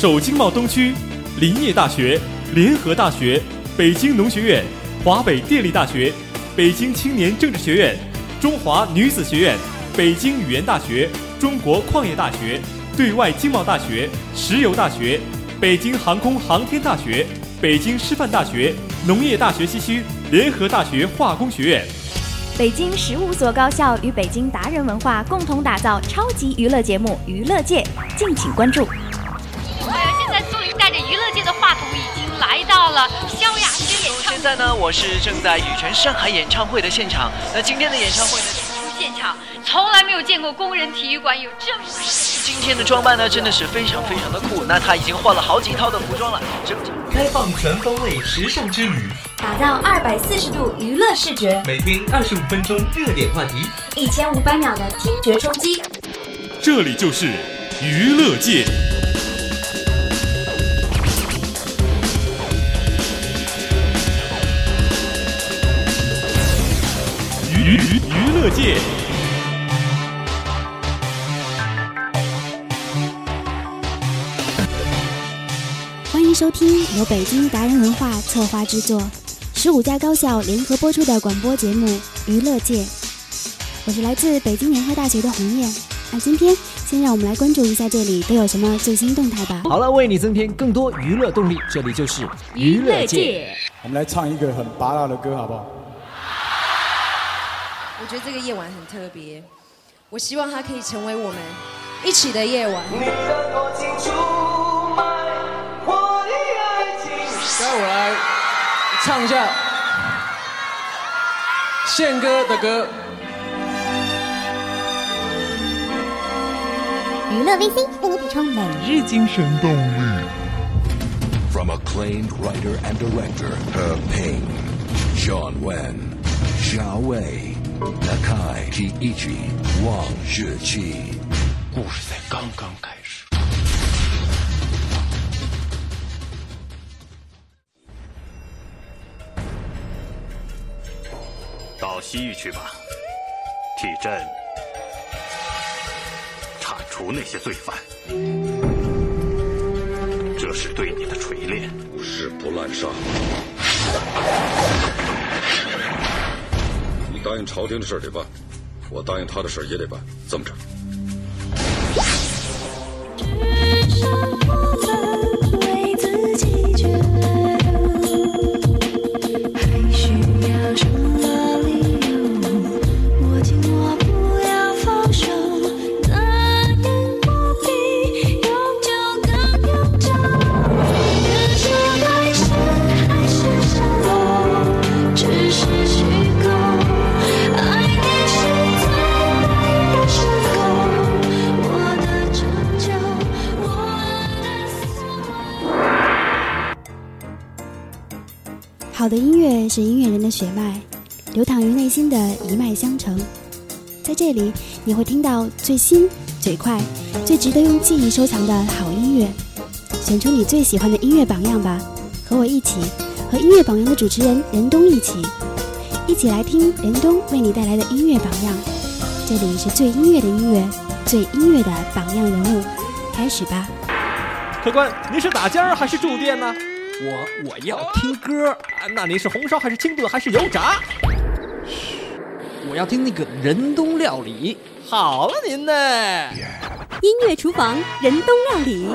首经贸东区林业大学、联合大学、北京农学院、华北电力大学、北京青年政治学院、中华女子学院、北京语言大学、中国矿业大学、对外经贸大学、石油大学、北京航空航天大学、北京师范大学、农业大学西区联合大学化工学院。北京十五所高校与北京达人文化共同打造超级娱乐节目《娱乐界》，敬请关注。来到了萧亚轩演唱现在呢，我是正在羽泉上海演唱会的现场。那今天的演唱会呢，出现场，从来没有见过工人体育馆有这么。今天的装扮呢，真的是非常非常的酷。那他已经换了好几套的服装了，整整开放全方位时尚之旅，打造二百四十度娱乐视觉，每天二十五分钟热点话题，一千五百秒的听觉冲击。这里就是娱乐界。界，欢迎收听由北京达人文化策划制作，十五家高校联合播出的广播节目《娱乐界》。我是来自北京联合大学的红叶。那今天先让我们来关注一下这里都有什么最新动态吧。好了，为你增添更多娱乐动力，这里就是娱乐界。我们来唱一个很拔辣的歌，好不好？我觉得这个夜晚很特别，我希望它可以成为我们一起的夜晚。该我来唱一下宪哥的歌。娱乐 VC 为你补充每日精神动力。From acclaimed writer and director He Ping, John Wen, Xia Wei, Nakai Kiichi, Wang Zhiqi。故事才刚刚开始。到西域去吧，替朕铲除那些罪犯。这是对你的锤炼。不是不滥杀。答应朝廷的事得办，我答应他的事也得办，这么着。好的音乐是音乐人的血脉，流淌于内心的一脉相承。在这里，你会听到最新、最快、最值得用记忆收藏的好音乐。选出你最喜欢的音乐榜样吧，和我一起，和音乐榜样的主持人任东一起，一起来听任东为你带来的音乐榜样。这里是最音乐的音乐，最音乐的榜样人物，开始吧。客官，您是打尖儿还是住店呢？我我要听歌，啊那您是红烧还是清炖还是油炸？我要听那个仁东料理。好了，您呢？音乐厨房，仁东料理。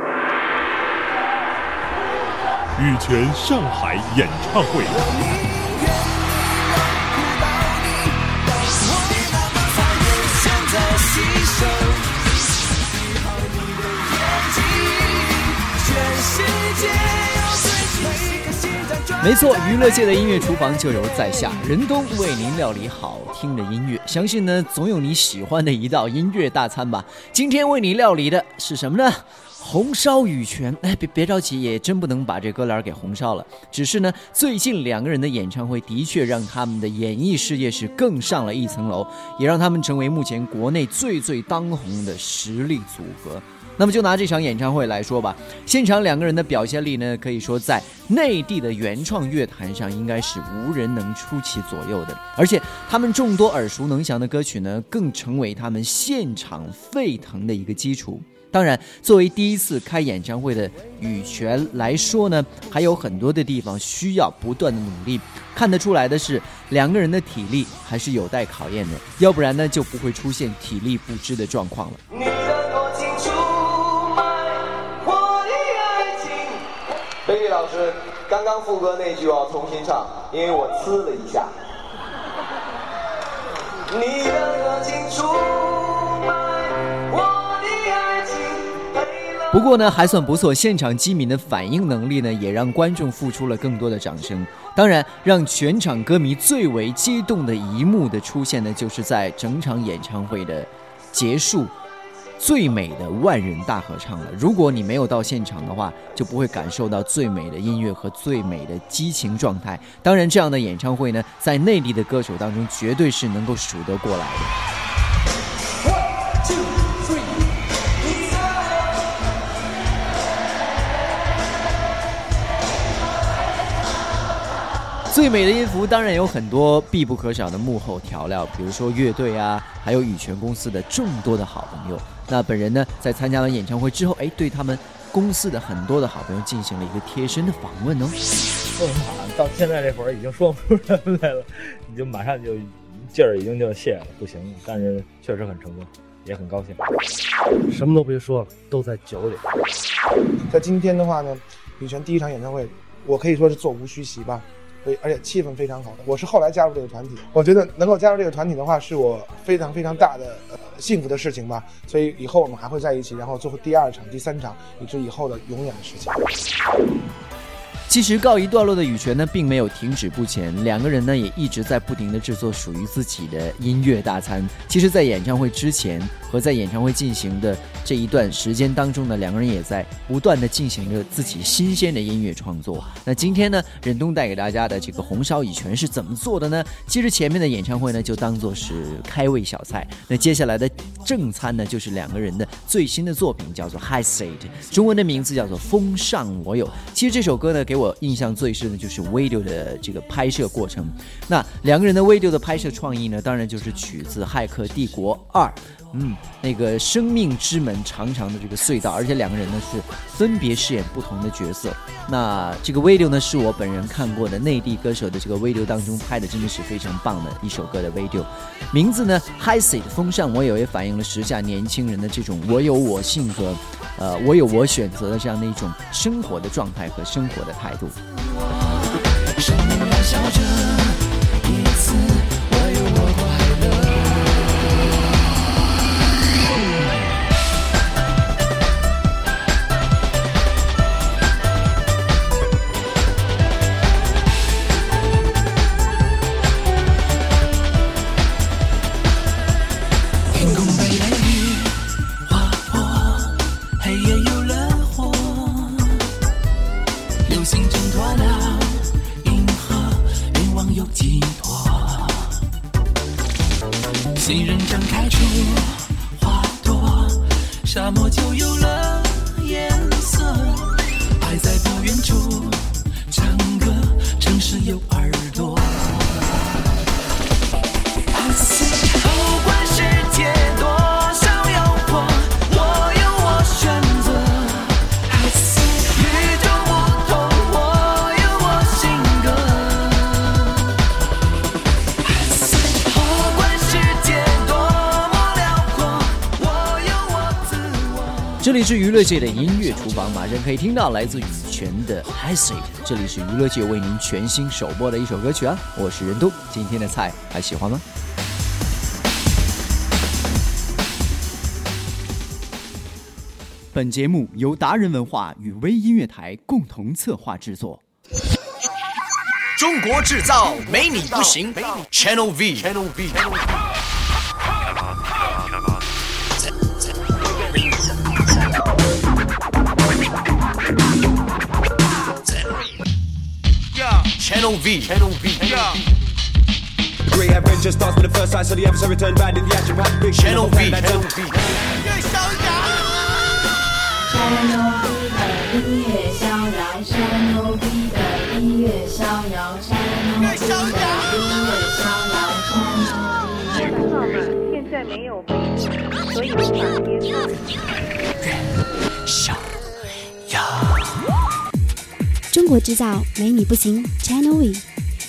羽泉上海演唱会。没错，娱乐界的音乐厨房就由在下任东为您料理好听的音乐。相信呢，总有你喜欢的一道音乐大餐吧。今天为你料理的是什么呢？红烧羽泉。哎，别别着急，也真不能把这哥俩给红烧了。只是呢，最近两个人的演唱会的确让他们的演艺事业是更上了一层楼，也让他们成为目前国内最最当红的实力组合。那么就拿这场演唱会来说吧，现场两个人的表现力呢，可以说在内地的原创乐坛上应该是无人能出其左右的。而且他们众多耳熟能详的歌曲呢，更成为他们现场沸腾的一个基础。当然，作为第一次开演唱会的羽泉来说呢，还有很多的地方需要不断的努力。看得出来的是，两个人的体力还是有待考验的，要不然呢就不会出现体力不支的状况了。老师，刚刚副歌那句我要重新唱，因为我呲了一下。你的多情出卖我的爱情。不过呢，还算不错，现场机敏的反应能力呢，也让观众付出了更多的掌声。当然，让全场歌迷最为激动的一幕的出现呢，就是在整场演唱会的结束，最美的万人大合唱了。如果你没有到现场的话，就不会感受到最美的音乐和最美的激情状态。当然，这样的演唱会呢，在内地的歌手当中，绝对是能够数得过来的。最美的音符当然有很多必不可少的幕后调料，比如说乐队啊，还有羽泉公司的众多的好朋友。那本人呢，在参加完演唱会之后，哎，对他们公司的很多的好朋友进行了一个贴身的访问哦。说什么好到现在这会儿已经说不出什么来了，你就马上就劲儿已经就泄了，不行了。但是确实很成功，也很高兴。什么都别说了，都在酒里。在今天的话呢，羽泉第一场演唱会，我可以说是座无虚席吧。所以，而且气氛非常好的。我是后来加入这个团体，我觉得能够加入这个团体的话，是我非常非常大的呃幸福的事情吧。所以以后我们还会在一起，然后最后第二场、第三场，以至以后的永远的事情。其实告一段落的羽泉呢，并没有停止不前，两个人呢也一直在不停的制作属于自己的音乐大餐。其实，在演唱会之前和在演唱会进行的这一段时间当中呢，两个人也在不断的进行着自己新鲜的音乐创作。那今天呢，忍东带给大家的这个红烧羽泉是怎么做的呢？其实前面的演唱会呢，就当做是开胃小菜。那接下来的正餐呢，就是两个人的最新的作品，叫做《High State》，中文的名字叫做《风尚我有》。其实这首歌呢，给给我印象最深的就是 video 的这个拍摄过程。那两个人的 video 的拍摄创意呢，当然就是取自《骇客帝国二》。嗯，那个生命之门长长的这个隧道，而且两个人呢是分别饰演不同的角色。那这个 video 呢，是我本人看过的内地歌手的这个 video 当中拍的，真的是非常棒的一首歌的 video。名字呢，High Seat 风尚，我有也反映了时下年轻人的这种我有我性格，呃，我有我选择的这样的一种生活的状态和生活的态度。生命燃烧着，望有寄托。新人张开出花朵，沙漠就有了是娱乐界的音乐厨房，马上可以听到来自羽泉的《Seat》。这里是娱乐界为您全新首播的一首歌曲啊，我是任东。今天的菜还喜欢吗？本节目由达人文化与微音乐台共同策划制作。中国制造，没你不行。Channel V。Channel V。Channel V. Channel V. Great adventure starts with the first sight, so the adversary turned bad in the action. Packed big Channel V. Channel Channel V. Channel 中国制造，没你不行 China We，。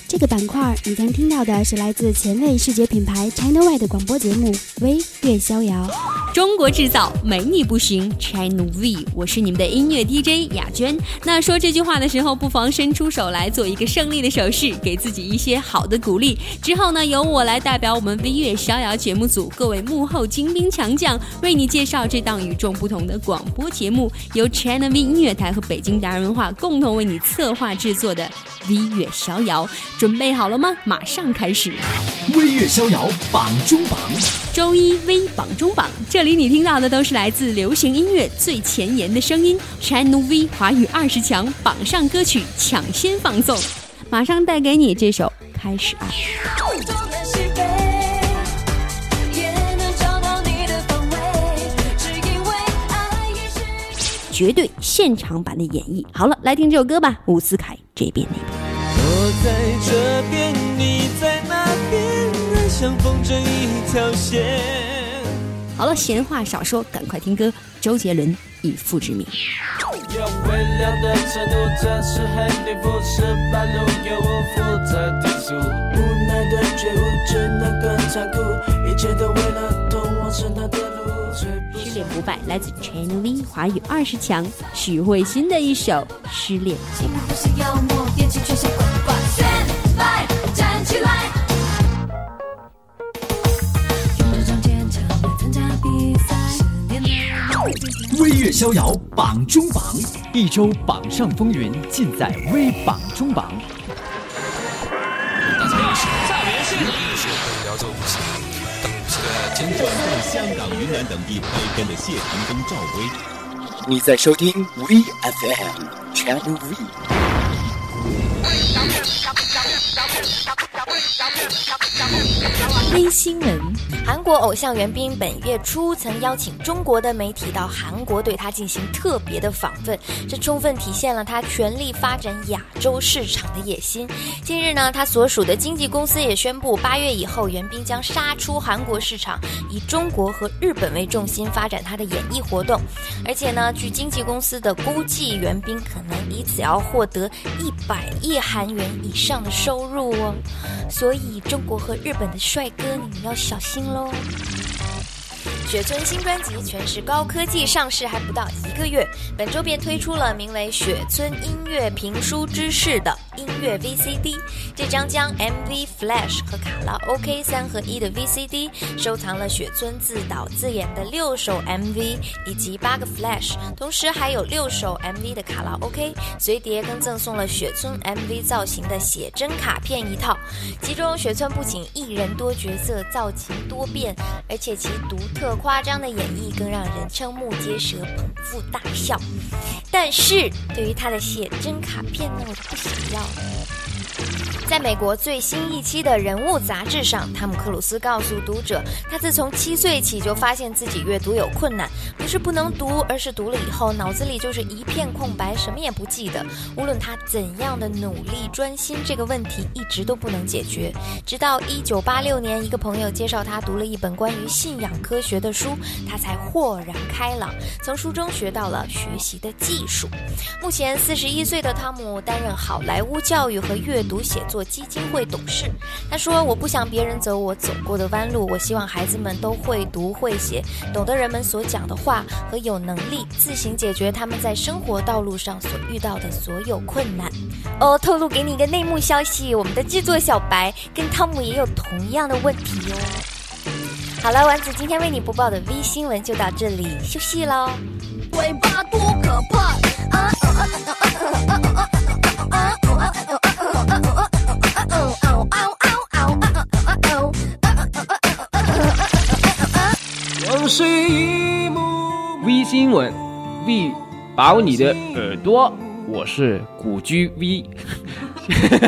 这个板块你将听到的是来自前卫视觉品牌 China We 的广播节目《微乐逍遥》。中国制造，没你不行，Channel V，我是你们的音乐 DJ 雅娟。那说这句话的时候，不妨伸出手来做一个胜利的手势，给自己一些好的鼓励。之后呢，由我来代表我们微乐逍遥节目组各位幕后精兵强将，为你介绍这档与众不同的广播节目，由 Channel V 音乐台和北京达人文化共同为你策划制作的微月逍遥。准备好了吗？马上开始。微月逍遥榜中榜，周一 V 榜中榜，这里你听到的都是来自流行音乐最前沿的声音。Channel V 华语二十强榜上歌曲抢先放送，马上带给你这首《开始爱》。绝对现场版的演绎。好了，来听这首歌吧，伍思凯这边那边。我在这边，你在那边，像风筝一条线。好了，闲话少说，赶快听歌。周杰伦《以父之名》。有微凉的程度，这是很地不是半路，有我负责提速。无奈的觉悟，只能更残酷，一切都为了通往神坛的路。失恋不败来自 Channel V 华语二十强，许慧欣的一首《失恋微乐逍遥榜中榜，一周榜上风云尽在微榜中榜。大家好，下面是是会辽州无锡，等无锡的坚转战香港、云南等地拍片的谢霆锋、赵薇。你在收听 V FM Channel V。微新闻：韩国偶像袁彬本月初曾邀请中国的媒体到韩国对他进行特别的访问，这充分体现了他全力发展亚洲市场的野心。近日呢，他所属的经纪公司也宣布，八月以后袁彬将杀出韩国市场，以中国和日本为重心发展他的演艺活动。而且呢，据经纪公司的估计，袁彬可能以此要获得一百亿韩元以上的收入哦。所以，中国和日本的帅哥，你们要小心喽。雪村新专辑全是高科技上市还不到一个月，本周便推出了名为《雪村音乐评书之士》的音乐 VCD。这张将 MV、Flash 和卡拉 OK 三合一的 VCD，收藏了雪村自导自演的六首 MV 以及八个 Flash，同时还有六首 MV 的卡拉 OK。随碟更赠送了雪村 MV 造型的写真卡片一套，其中雪村不仅一人多角色，造型多变，而且其独特夸张的演绎更让人瞠目结舌、捧腹大笑。但是对于他的写真卡片呢，我就不想要了。在美国最新一期的人物杂志上，汤姆克鲁斯告诉读者，他自从七岁起就发现自己阅读有困难，不是不能读，而是读了以后脑子里就是一片空白，什么也不记得。无论他怎样的努力专心，这个问题一直都不能解决。直到一九八六年，一个朋友介绍他读了一本关于信仰科学的书，他才豁然开朗，从书中学到了学习的技术。目前四十一岁的汤姆担任好莱坞教育和阅读写作做基金会董事。他说：“我不想别人走我走过的弯路，我希望孩子们都会读会写，懂得人们所讲的话，和有能力自行解决他们在生活道路上所遇到的所有困难。”哦，透露给你一个内幕消息，我们的制作小白跟汤姆也有同样的问题哦。好了，丸子今天为你播报的 V 新闻就到这里，休息喽。尾巴多可怕！往事一幕。V 新闻，V 保你的耳朵，我是古居 V。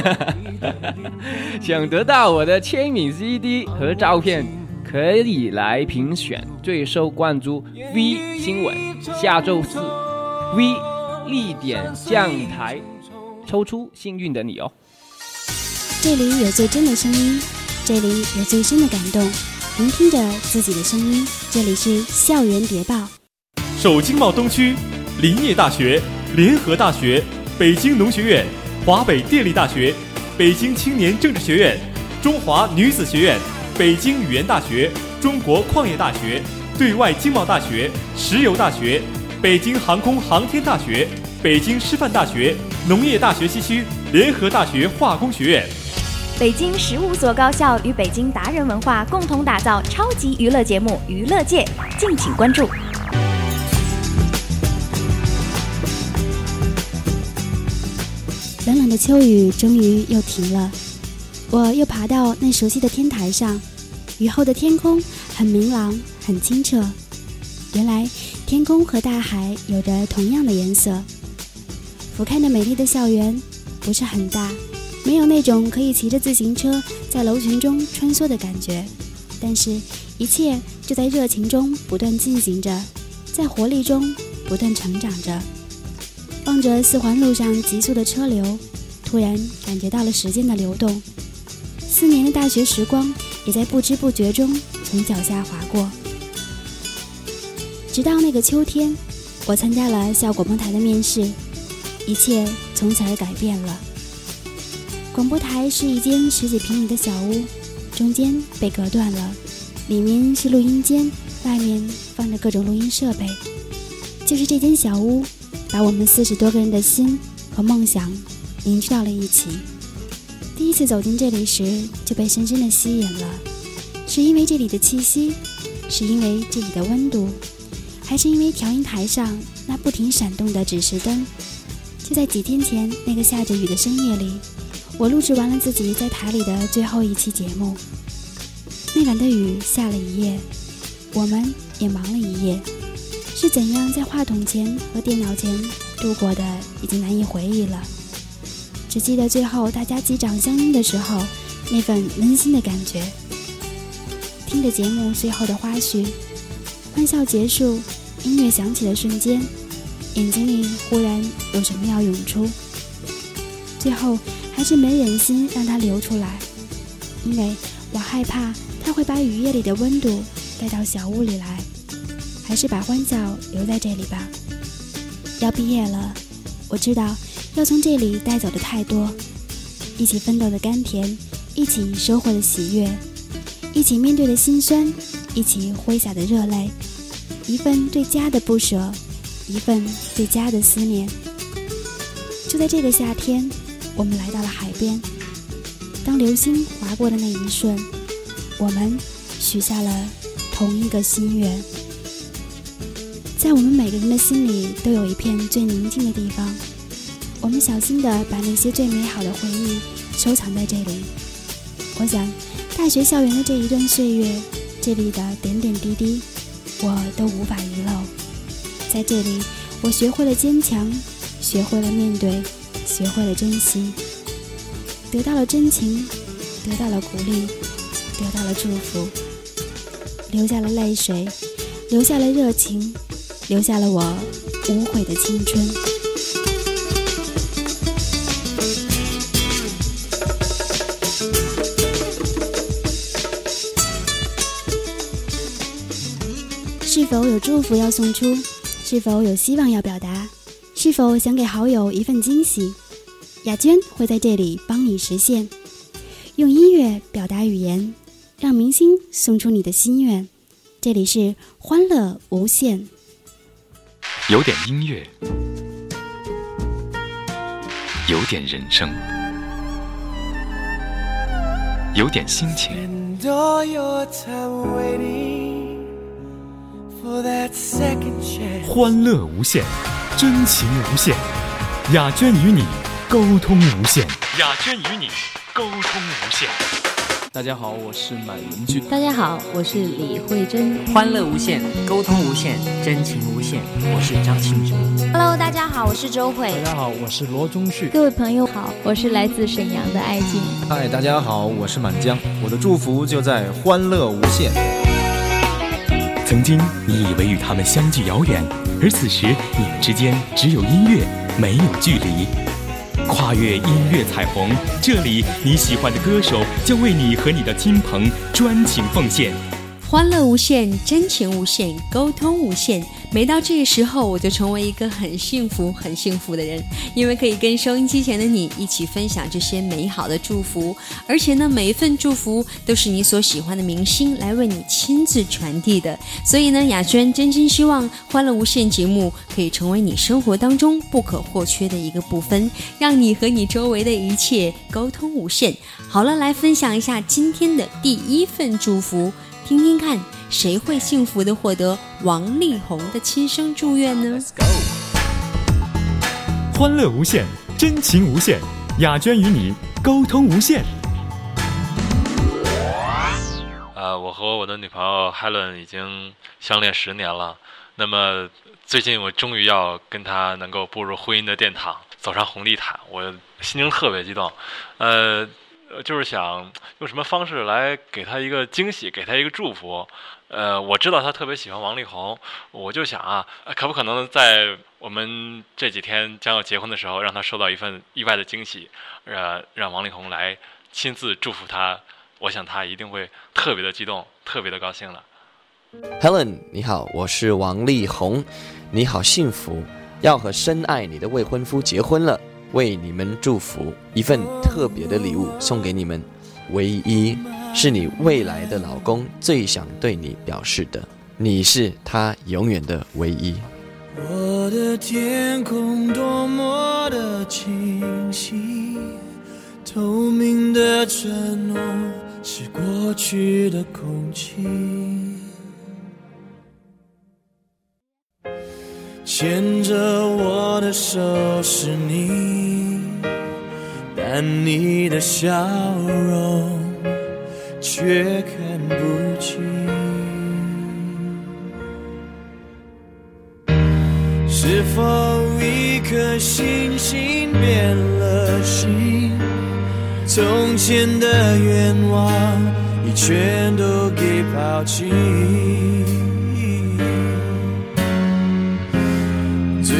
想得到我的签名 CD 和照片，可以来评选最受关注 V 新闻。下周四，V 力点将台抽出幸运的你哦。这里有最真的声音，这里有最深的感动。聆听着自己的声音。这里是校园谍报。首经贸东区，林业大学、联合大学、北京农学院、华北电力大学、北京青年政治学院、中华女子学院、北京语言大学、中国矿业大学、对外经贸大学、石油大学、北京航空航天大学、北京师范大学、农业大学西区联合大学化工学院。北京十五所高校与北京达人文化共同打造超级娱乐节目《娱乐界》，敬请关注。冷冷的秋雨终于又停了，我又爬到那熟悉的天台上，雨后的天空很明朗，很清澈。原来天空和大海有着同样的颜色。俯瞰的美丽的校园不是很大，没有那种可以骑着自行车在楼群中穿梭的感觉，但是，一切就在热情中不断进行着，在活力中不断成长着。望着四环路上急速的车流，突然感觉到了时间的流动。四年的大学时光也在不知不觉中从脚下划过。直到那个秋天，我参加了校广播台的面试，一切从此而改变了。广播台是一间十几平米的小屋，中间被隔断了，里面是录音间，外面放着各种录音设备。就是这间小屋。把我们四十多个人的心和梦想凝聚到了一起。第一次走进这里时，就被深深的吸引了，是因为这里的气息，是因为这里的温度，还是因为调音台上那不停闪动的指示灯？就在几天前那个下着雨的深夜里，我录制完了自己在台里的最后一期节目。那晚的雨下了一夜，我们也忙了一夜。是怎样在话筒前和电脑前度过的，已经难以回忆了。只记得最后大家击掌相拥的时候，那份温馨的感觉。听着节目最后的花絮，欢笑结束，音乐响起的瞬间，眼睛里忽然有什么要涌出。最后还是没忍心让它流出来，因为我害怕它会把雨夜里的温度带到小屋里来。还是把欢笑留在这里吧。要毕业了，我知道要从这里带走的太多，一起奋斗的甘甜，一起收获的喜悦，一起面对的辛酸，一起挥洒的热泪，一份对家的不舍，一份对家的思念。就在这个夏天，我们来到了海边。当流星划过的那一瞬，我们许下了同一个心愿。在我们每个人的心里，都有一片最宁静的地方。我们小心地把那些最美好的回忆收藏在这里。我想，大学校园的这一段岁月，这里的点点滴滴，我都无法遗漏。在这里，我学会了坚强，学会了面对，学会了珍惜，得到了真情，得到了鼓励，得到了祝福，流下了泪水，留下了热情。留下了我无悔的青春。是否有祝福要送出？是否有希望要表达？是否想给好友一份惊喜？雅娟会在这里帮你实现。用音乐表达语言，让明星送出你的心愿。这里是欢乐无限。有点音乐，有点人生，有点心情。欢乐无限，真情无限，雅娟与你沟通无限。雅娟与你沟通无限。大家好，我是满文俊。大家好，我是李慧珍。欢乐无限，沟通无限，真情无限。我是张庆哲。Hello，大家好，我是周慧。大家好，我是罗中旭。各位朋友好，我是来自沈阳的艾静。嗨，大家好，我是满江。我的祝福就在欢乐无限。曾经你以为与他们相距遥远，而此时你们之间只有音乐，没有距离。跨越音乐彩虹，这里你喜欢的歌手将为你和你的亲朋专情奉献。欢乐无限，真情无限，沟通无限。每到这个时候，我就成为一个很幸福、很幸福的人，因为可以跟收音机前的你一起分享这些美好的祝福。而且呢，每一份祝福都是你所喜欢的明星来为你亲自传递的。所以呢，雅娟真心希望《欢乐无限》节目可以成为你生活当中不可或缺的一个部分，让你和你周围的一切沟通无限。好了，来分享一下今天的第一份祝福。听听看，谁会幸福的获得王力宏的亲生祝愿呢？欢乐无限，真情无限，雅娟与你沟通无限。呃，我和我的女朋友 Helen 已经相恋十年了。那么最近我终于要跟她能够步入婚姻的殿堂，走上红地毯，我心情特别激动。呃。呃，就是想用什么方式来给他一个惊喜，给他一个祝福。呃，我知道他特别喜欢王力宏，我就想啊，可不可能在我们这几天将要结婚的时候，让他收到一份意外的惊喜，呃，让王力宏来亲自祝福他。我想他一定会特别的激动，特别的高兴了。Helen，你好，我是王力宏，你好幸福，要和深爱你的未婚夫结婚了。为你们祝福，一份特别的礼物送给你们，唯一是你未来的老公最想对你表示的，你是他永远的唯一。我的天空多么的清晰，透明的承诺是过去的空气。牵着我的手是你，但你的笑容却看不清。是否一颗星星变了心？从前的愿望已全都给抛弃。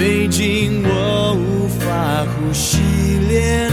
最近我无法呼吸，连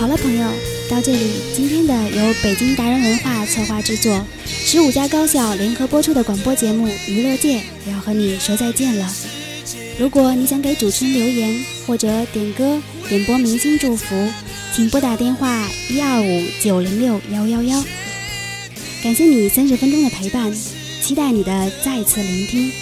好了，朋友，到这里，今天的由北京达人文化策划制作，十五家高校联合播出的广播节目《娱乐界》也要和你说再见了。如果你想给主持人留言或者点歌、点播明星祝福，请拨打电话一二五九零六幺幺幺。感谢你三十分钟的陪伴，期待你的再次聆听。